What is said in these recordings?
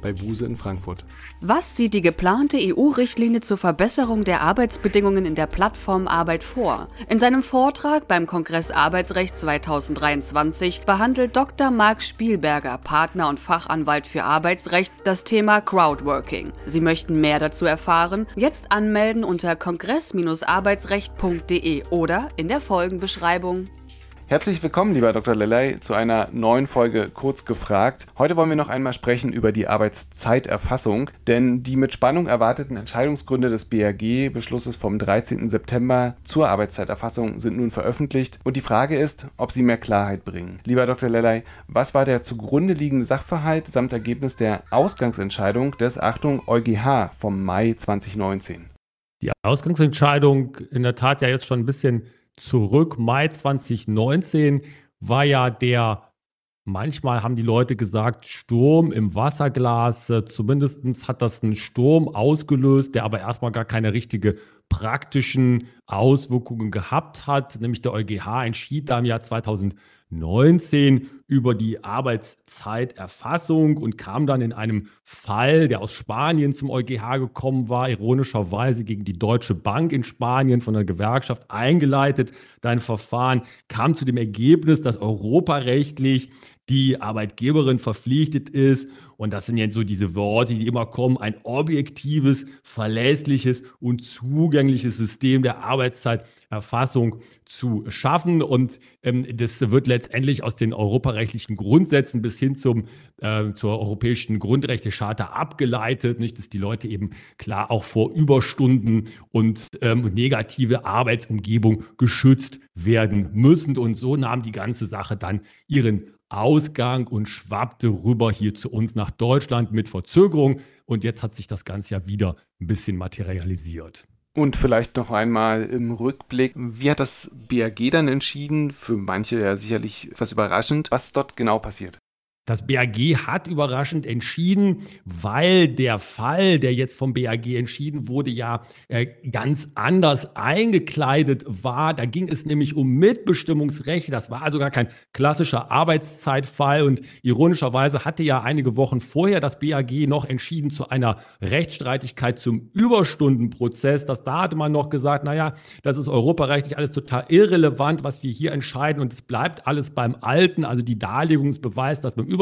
bei Buse in Frankfurt. Was sieht die geplante EU-Richtlinie zur Verbesserung der Arbeitsbedingungen in der Plattformarbeit vor? In seinem Vortrag beim Kongress Arbeitsrecht 2023 behandelt Dr. Marc Spielberger, Partner und Fachanwalt für Arbeitsrecht, das Thema Crowdworking. Sie möchten mehr dazu erfahren? Jetzt anmelden unter kongress-arbeitsrecht.de oder in der Folgenbeschreibung. Herzlich willkommen, lieber Dr. Lellay, zu einer neuen Folge Kurz gefragt. Heute wollen wir noch einmal sprechen über die Arbeitszeiterfassung, denn die mit Spannung erwarteten Entscheidungsgründe des BAG-Beschlusses vom 13. September zur Arbeitszeiterfassung sind nun veröffentlicht und die Frage ist, ob sie mehr Klarheit bringen. Lieber Dr. Lellay, was war der zugrunde liegende Sachverhalt samt Ergebnis der Ausgangsentscheidung des, Achtung, EuGH vom Mai 2019? Die Ausgangsentscheidung in der Tat ja jetzt schon ein bisschen zurück. Mai 2019 war ja der, manchmal haben die Leute gesagt, Sturm im Wasserglas. Zumindest hat das einen Sturm ausgelöst, der aber erstmal gar keine richtige praktischen Auswirkungen gehabt hat. Nämlich der EuGH entschied da im Jahr 2019 19 über die Arbeitszeiterfassung und kam dann in einem Fall, der aus Spanien zum EuGH gekommen war, ironischerweise gegen die Deutsche Bank in Spanien von der Gewerkschaft eingeleitet. Dein Verfahren kam zu dem Ergebnis, dass europarechtlich die Arbeitgeberin verpflichtet ist. Und das sind jetzt so diese Worte, die immer kommen, ein objektives, verlässliches und zugängliches System der Arbeitszeiterfassung zu schaffen. Und ähm, das wird letztendlich aus den europarechtlichen Grundsätzen bis hin zum, äh, zur europäischen Grundrechtecharta abgeleitet, nicht, dass die Leute eben klar auch vor Überstunden und ähm, negative Arbeitsumgebung geschützt werden müssen. Und so nahm die ganze Sache dann ihren Ausgang und schwappte rüber hier zu uns nach Deutschland mit Verzögerung. Und jetzt hat sich das Ganze ja wieder ein bisschen materialisiert. Und vielleicht noch einmal im Rückblick, wie hat das BAG dann entschieden? Für manche ja sicherlich etwas überraschend. Was ist dort genau passiert? Das BAG hat überraschend entschieden, weil der Fall, der jetzt vom BAG entschieden wurde, ja äh, ganz anders eingekleidet war. Da ging es nämlich um Mitbestimmungsrechte. Das war also gar kein klassischer Arbeitszeitfall. Und ironischerweise hatte ja einige Wochen vorher das BAG noch entschieden zu einer Rechtsstreitigkeit zum Überstundenprozess. Das, da hatte man noch gesagt, naja, das ist europarechtlich alles total irrelevant, was wir hier entscheiden. Und es bleibt alles beim Alten, also die Darlegungsbeweis, dass beim Überstundenprozess.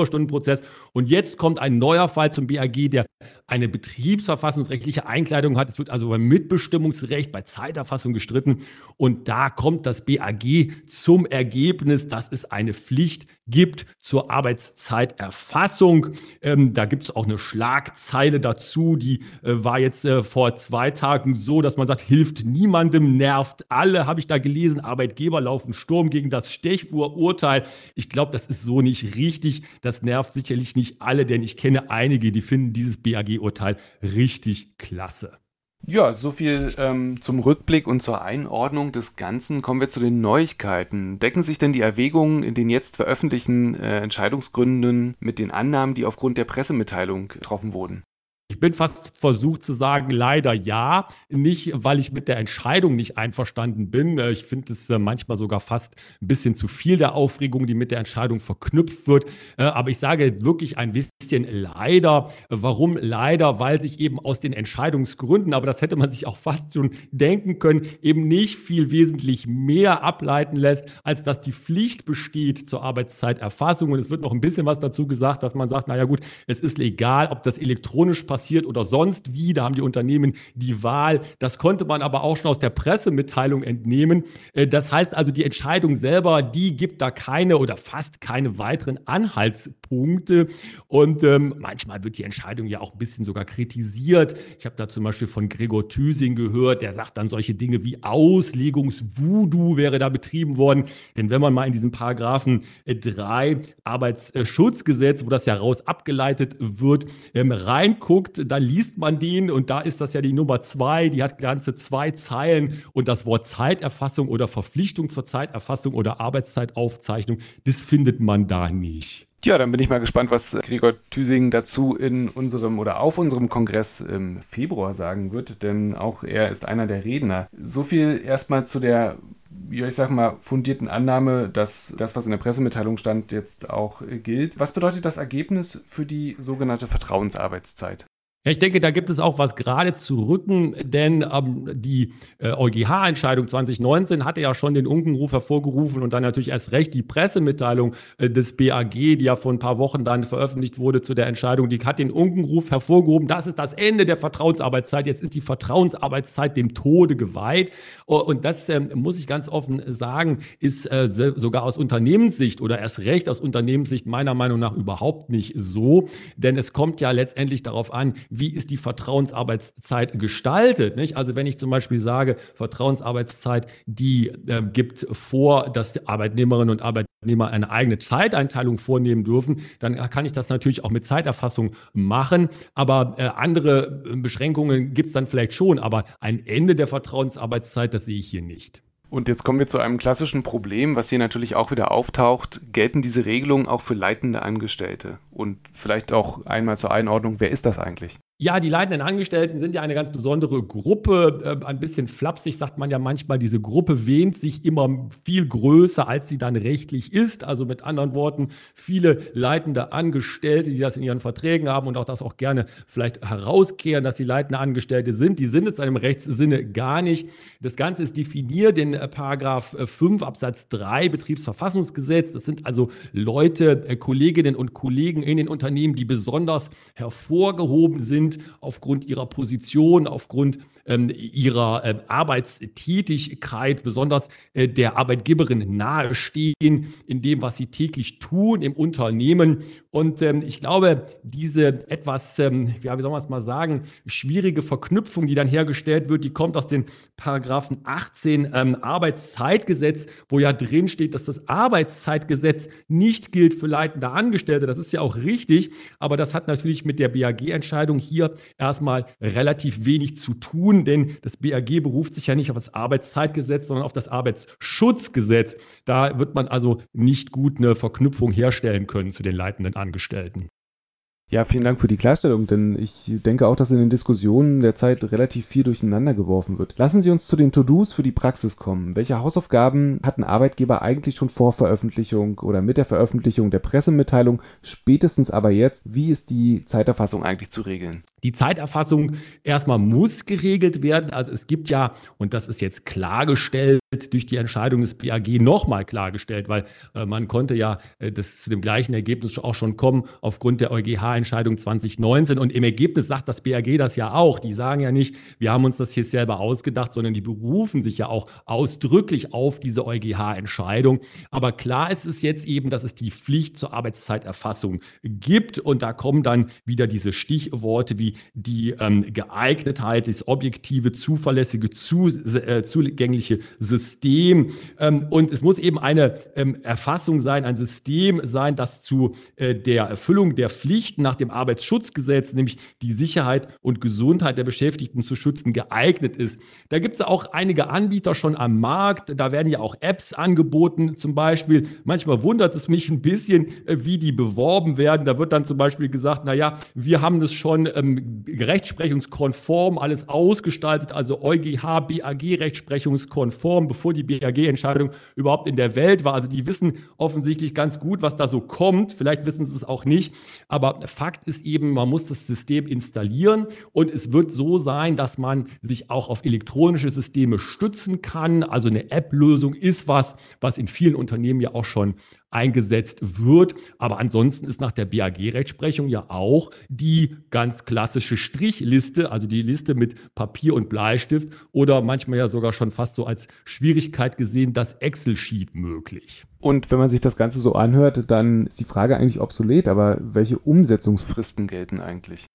Und jetzt kommt ein neuer Fall zum BAG, der eine betriebsverfassungsrechtliche Einkleidung hat. Es wird also beim Mitbestimmungsrecht, bei Zeiterfassung gestritten. Und da kommt das BAG zum Ergebnis, dass es eine Pflicht gibt zur Arbeitszeiterfassung. Ähm, da gibt es auch eine Schlagzeile dazu, die äh, war jetzt äh, vor zwei Tagen so, dass man sagt, hilft niemandem, nervt alle, habe ich da gelesen. Arbeitgeber laufen Sturm gegen das Stechuhrurteil. Ich glaube, das ist so nicht richtig. Das nervt sicherlich nicht alle, denn ich kenne einige, die finden dieses BAG-Urteil richtig klasse. Ja, so viel ähm, zum Rückblick und zur Einordnung des Ganzen. Kommen wir zu den Neuigkeiten. Decken sich denn die Erwägungen in den jetzt veröffentlichten äh, Entscheidungsgründen mit den Annahmen, die aufgrund der Pressemitteilung getroffen wurden? Ich bin fast versucht zu sagen, leider ja. Nicht, weil ich mit der Entscheidung nicht einverstanden bin. Äh, ich finde es äh, manchmal sogar fast ein bisschen zu viel der Aufregung, die mit der Entscheidung verknüpft wird. Äh, aber ich sage wirklich ein bisschen leider. Warum leider? Weil sich eben aus den Entscheidungsgründen, aber das hätte man sich auch fast schon denken können, eben nicht viel wesentlich mehr ableiten lässt, als dass die Pflicht besteht zur Arbeitszeiterfassung. Und es wird noch ein bisschen was dazu gesagt, dass man sagt, naja gut, es ist egal, ob das elektronisch passiert passiert oder sonst wie. Da haben die Unternehmen die Wahl. Das konnte man aber auch schon aus der Pressemitteilung entnehmen. Äh, das heißt also, die Entscheidung selber, die gibt da keine oder fast keine weiteren Anhaltspunkte. Und ähm, manchmal wird die Entscheidung ja auch ein bisschen sogar kritisiert. Ich habe da zum Beispiel von Gregor Thüsing gehört, der sagt dann solche Dinge wie Auslegungsvoodoo wäre da betrieben worden. Denn wenn man mal in diesem Paragraphen 3 äh, Arbeitsschutzgesetz, wo das ja raus abgeleitet wird, ähm, reinguckt, guckt, da liest man den und da ist das ja die Nummer zwei, die hat ganze zwei Zeilen und das Wort Zeiterfassung oder Verpflichtung zur Zeiterfassung oder Arbeitszeitaufzeichnung, das findet man da nicht. Ja, dann bin ich mal gespannt, was Gregor Thüsing dazu in unserem oder auf unserem Kongress im Februar sagen wird, denn auch er ist einer der Redner. So viel erstmal zu der ja, ich sag mal, fundierten Annahme, dass das, was in der Pressemitteilung stand, jetzt auch gilt. Was bedeutet das Ergebnis für die sogenannte Vertrauensarbeitszeit? Ja, ich denke, da gibt es auch was gerade zu rücken, denn ähm, die äh, EuGH-Entscheidung 2019 hatte ja schon den Unkenruf hervorgerufen und dann natürlich erst recht die Pressemitteilung äh, des BAG, die ja vor ein paar Wochen dann veröffentlicht wurde zu der Entscheidung, die hat den Unkenruf hervorgehoben. Das ist das Ende der Vertrauensarbeitszeit. Jetzt ist die Vertrauensarbeitszeit dem Tode geweiht. Und das ähm, muss ich ganz offen sagen, ist äh, sogar aus Unternehmenssicht oder erst recht aus Unternehmenssicht meiner Meinung nach überhaupt nicht so. Denn es kommt ja letztendlich darauf an, wie ist die Vertrauensarbeitszeit gestaltet. Nicht? Also wenn ich zum Beispiel sage, Vertrauensarbeitszeit, die äh, gibt vor, dass Arbeitnehmerinnen und Arbeitnehmer eine eigene Zeiteinteilung vornehmen dürfen, dann kann ich das natürlich auch mit Zeiterfassung machen. Aber äh, andere äh, Beschränkungen gibt es dann vielleicht schon. Aber ein Ende der Vertrauensarbeitszeit, das sehe ich hier nicht. Und jetzt kommen wir zu einem klassischen Problem, was hier natürlich auch wieder auftaucht. Gelten diese Regelungen auch für leitende Angestellte? Und vielleicht auch einmal zur Einordnung, wer ist das eigentlich? Ja, die leitenden Angestellten sind ja eine ganz besondere Gruppe. Äh, ein bisschen flapsig sagt man ja manchmal, diese Gruppe wähnt sich immer viel größer, als sie dann rechtlich ist. Also mit anderen Worten, viele leitende Angestellte, die das in ihren Verträgen haben und auch das auch gerne vielleicht herauskehren, dass sie leitende Angestellte sind, die sind es in einem Rechtssinne gar nicht. Das Ganze ist definiert in äh, Paragraph 5 äh, Absatz 3 Betriebsverfassungsgesetz. Das sind also Leute, Kolleginnen und Kollegen in den Unternehmen, die besonders hervorgehoben sind sind aufgrund ihrer Position, aufgrund ähm, ihrer äh, Arbeitstätigkeit, besonders äh, der Arbeitgeberin nahestehen in dem, was sie täglich tun im Unternehmen. Und ähm, ich glaube, diese etwas, ähm, wie soll man es mal sagen, schwierige Verknüpfung, die dann hergestellt wird, die kommt aus den Paragraphen 18 ähm, Arbeitszeitgesetz, wo ja drin steht, dass das Arbeitszeitgesetz nicht gilt für leitende Angestellte. Das ist ja auch richtig, aber das hat natürlich mit der BAG-Entscheidung hier erstmal relativ wenig zu tun, denn das BAG beruft sich ja nicht auf das Arbeitszeitgesetz, sondern auf das Arbeitsschutzgesetz. Da wird man also nicht gut eine Verknüpfung herstellen können zu den leitenden Angestellten. Ja, vielen Dank für die Klarstellung, denn ich denke auch, dass in den Diskussionen der Zeit relativ viel durcheinander geworfen wird. Lassen Sie uns zu den To-Dos für die Praxis kommen. Welche Hausaufgaben hatten Arbeitgeber eigentlich schon vor Veröffentlichung oder mit der Veröffentlichung der Pressemitteilung, spätestens aber jetzt? Wie ist die Zeiterfassung eigentlich zu regeln? Die Zeiterfassung erstmal muss geregelt werden. Also es gibt ja, und das ist jetzt klargestellt, durch die Entscheidung des BAG nochmal klargestellt, weil äh, man konnte ja äh, das zu dem gleichen Ergebnis auch schon kommen aufgrund der EuGH-Entscheidung 2019. Und im Ergebnis sagt das BAG das ja auch. Die sagen ja nicht, wir haben uns das hier selber ausgedacht, sondern die berufen sich ja auch ausdrücklich auf diese EuGH-Entscheidung. Aber klar ist es jetzt eben, dass es die Pflicht zur Arbeitszeiterfassung gibt. Und da kommen dann wieder diese Stichworte wie die ähm, Geeignetheit, das objektive, zuverlässige, zu, äh, zugängliche System. Ähm, und es muss eben eine ähm, Erfassung sein, ein System sein, das zu äh, der Erfüllung der Pflichten nach dem Arbeitsschutzgesetz, nämlich die Sicherheit und Gesundheit der Beschäftigten zu schützen, geeignet ist. Da gibt es auch einige Anbieter schon am Markt. Da werden ja auch Apps angeboten, zum Beispiel. Manchmal wundert es mich ein bisschen, äh, wie die beworben werden. Da wird dann zum Beispiel gesagt, naja, wir haben das schon ähm, rechtsprechungskonform alles ausgestaltet, also EuGH, BAG rechtsprechungskonform bevor die BAG-Entscheidung überhaupt in der Welt war. Also die wissen offensichtlich ganz gut, was da so kommt. Vielleicht wissen sie es auch nicht. Aber Fakt ist eben, man muss das System installieren und es wird so sein, dass man sich auch auf elektronische Systeme stützen kann. Also eine App-Lösung ist was, was in vielen Unternehmen ja auch schon eingesetzt wird. Aber ansonsten ist nach der BAG-Rechtsprechung ja auch die ganz klassische Strichliste, also die Liste mit Papier und Bleistift oder manchmal ja sogar schon fast so als Schwierigkeit gesehen, das Excel-Sheet möglich. Und wenn man sich das Ganze so anhört, dann ist die Frage eigentlich obsolet, aber welche Umsetzungsfristen gelten eigentlich?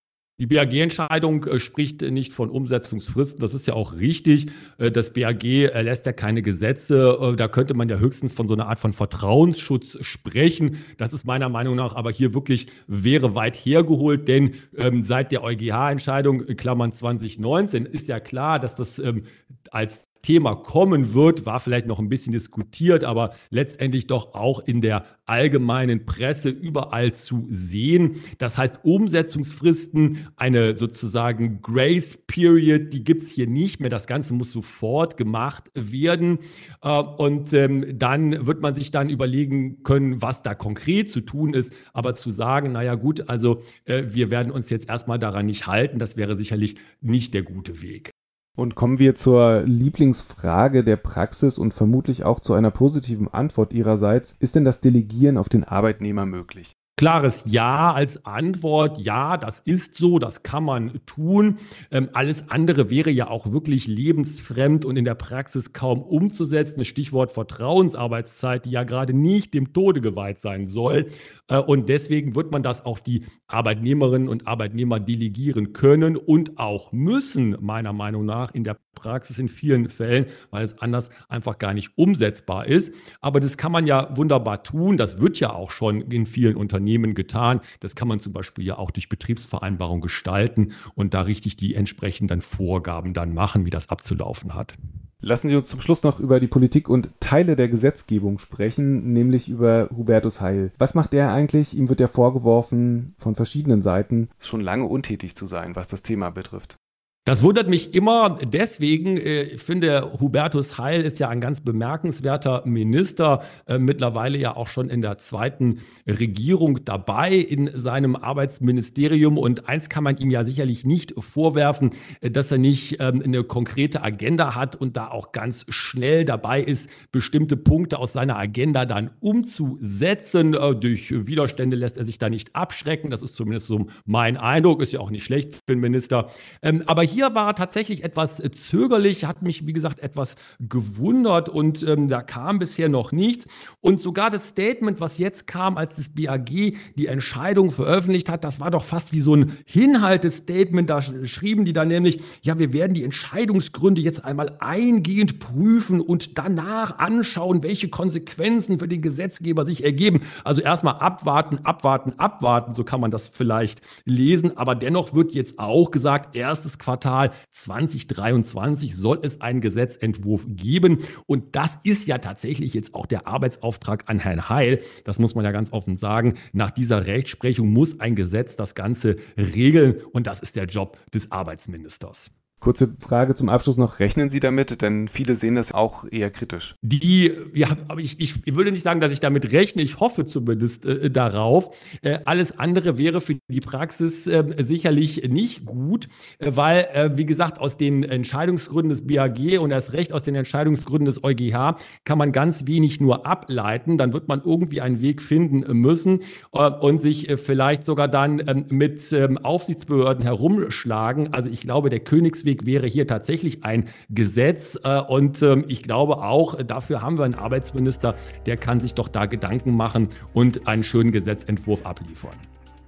Die BAG-Entscheidung äh, spricht nicht von Umsetzungsfristen. Das ist ja auch richtig. Äh, das BAG erlässt ja keine Gesetze. Äh, da könnte man ja höchstens von so einer Art von Vertrauensschutz sprechen. Das ist meiner Meinung nach aber hier wirklich wäre weit hergeholt, denn ähm, seit der EuGH-Entscheidung, Klammern 2019, ist ja klar, dass das ähm, als Thema kommen wird, war vielleicht noch ein bisschen diskutiert, aber letztendlich doch auch in der allgemeinen Presse überall zu sehen. Das heißt, Umsetzungsfristen, eine sozusagen Grace Period, die gibt es hier nicht mehr. Das Ganze muss sofort gemacht werden. Äh, und ähm, dann wird man sich dann überlegen können, was da konkret zu tun ist. Aber zu sagen, naja gut, also äh, wir werden uns jetzt erstmal daran nicht halten, das wäre sicherlich nicht der gute Weg. Und kommen wir zur Lieblingsfrage der Praxis und vermutlich auch zu einer positiven Antwort Ihrerseits. Ist denn das Delegieren auf den Arbeitnehmer möglich? Klares Ja als Antwort. Ja, das ist so, das kann man tun. Ähm, alles andere wäre ja auch wirklich lebensfremd und in der Praxis kaum umzusetzen. Stichwort Vertrauensarbeitszeit, die ja gerade nicht dem Tode geweiht sein soll. Äh, und deswegen wird man das auf die Arbeitnehmerinnen und Arbeitnehmer delegieren können und auch müssen, meiner Meinung nach, in der Praxis in vielen Fällen, weil es anders einfach gar nicht umsetzbar ist. Aber das kann man ja wunderbar tun. Das wird ja auch schon in vielen Unternehmen getan. Das kann man zum Beispiel ja auch durch Betriebsvereinbarung gestalten und da richtig die entsprechenden Vorgaben dann machen, wie das abzulaufen hat. Lassen Sie uns zum Schluss noch über die Politik und Teile der Gesetzgebung sprechen, nämlich über Hubertus Heil. Was macht er eigentlich? Ihm wird ja vorgeworfen, von verschiedenen Seiten schon lange untätig zu sein, was das Thema betrifft. Das wundert mich immer deswegen. Äh, ich finde, Hubertus Heil ist ja ein ganz bemerkenswerter Minister, äh, mittlerweile ja auch schon in der zweiten Regierung dabei in seinem Arbeitsministerium. Und eins kann man ihm ja sicherlich nicht vorwerfen, äh, dass er nicht ähm, eine konkrete Agenda hat und da auch ganz schnell dabei ist, bestimmte Punkte aus seiner Agenda dann umzusetzen. Durch Widerstände lässt er sich da nicht abschrecken. Das ist zumindest so mein Eindruck. Ist ja auch nicht schlecht für einen Minister. Ähm, aber hier war tatsächlich etwas äh, zögerlich, hat mich, wie gesagt, etwas gewundert und ähm, da kam bisher noch nichts. Und sogar das Statement, was jetzt kam, als das BAG die Entscheidung veröffentlicht hat, das war doch fast wie so ein Hinhaltestatement. Da schrieben die dann nämlich, ja, wir werden die Entscheidungsgründe jetzt einmal eingehend prüfen und danach anschauen, welche Konsequenzen für den Gesetzgeber sich ergeben. Also erstmal abwarten, abwarten, abwarten, so kann man das vielleicht lesen. Aber dennoch wird jetzt auch gesagt, erstes Quartal Quartal 2023 soll es einen Gesetzentwurf geben. Und das ist ja tatsächlich jetzt auch der Arbeitsauftrag an Herrn Heil. Das muss man ja ganz offen sagen. Nach dieser Rechtsprechung muss ein Gesetz das Ganze regeln. Und das ist der Job des Arbeitsministers. Kurze Frage zum Abschluss noch. Rechnen Sie damit? Denn viele sehen das auch eher kritisch. Die, ja, aber ich, ich würde nicht sagen, dass ich damit rechne. Ich hoffe zumindest äh, darauf. Äh, alles andere wäre für die Praxis äh, sicherlich nicht gut, äh, weil, äh, wie gesagt, aus den Entscheidungsgründen des BAG und erst recht aus den Entscheidungsgründen des EuGH kann man ganz wenig nur ableiten. Dann wird man irgendwie einen Weg finden müssen äh, und sich vielleicht sogar dann ähm, mit ähm, Aufsichtsbehörden herumschlagen. Also ich glaube, der Königsweg Ausweg wäre hier tatsächlich ein Gesetz. Äh, und ähm, ich glaube auch, dafür haben wir einen Arbeitsminister, der kann sich doch da Gedanken machen und einen schönen Gesetzentwurf abliefern.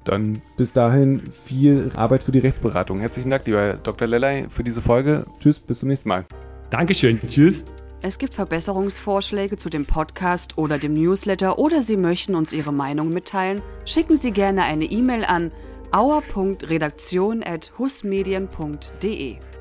Dann bis dahin viel Arbeit für die Rechtsberatung. Herzlichen Dank, lieber Dr. Lellay, für diese Folge. Tschüss, bis zum nächsten Mal. Dankeschön. Tschüss. Es gibt Verbesserungsvorschläge zu dem Podcast oder dem Newsletter oder Sie möchten uns Ihre Meinung mitteilen? Schicken Sie gerne eine E-Mail an auer.redaktion.husmedien.de.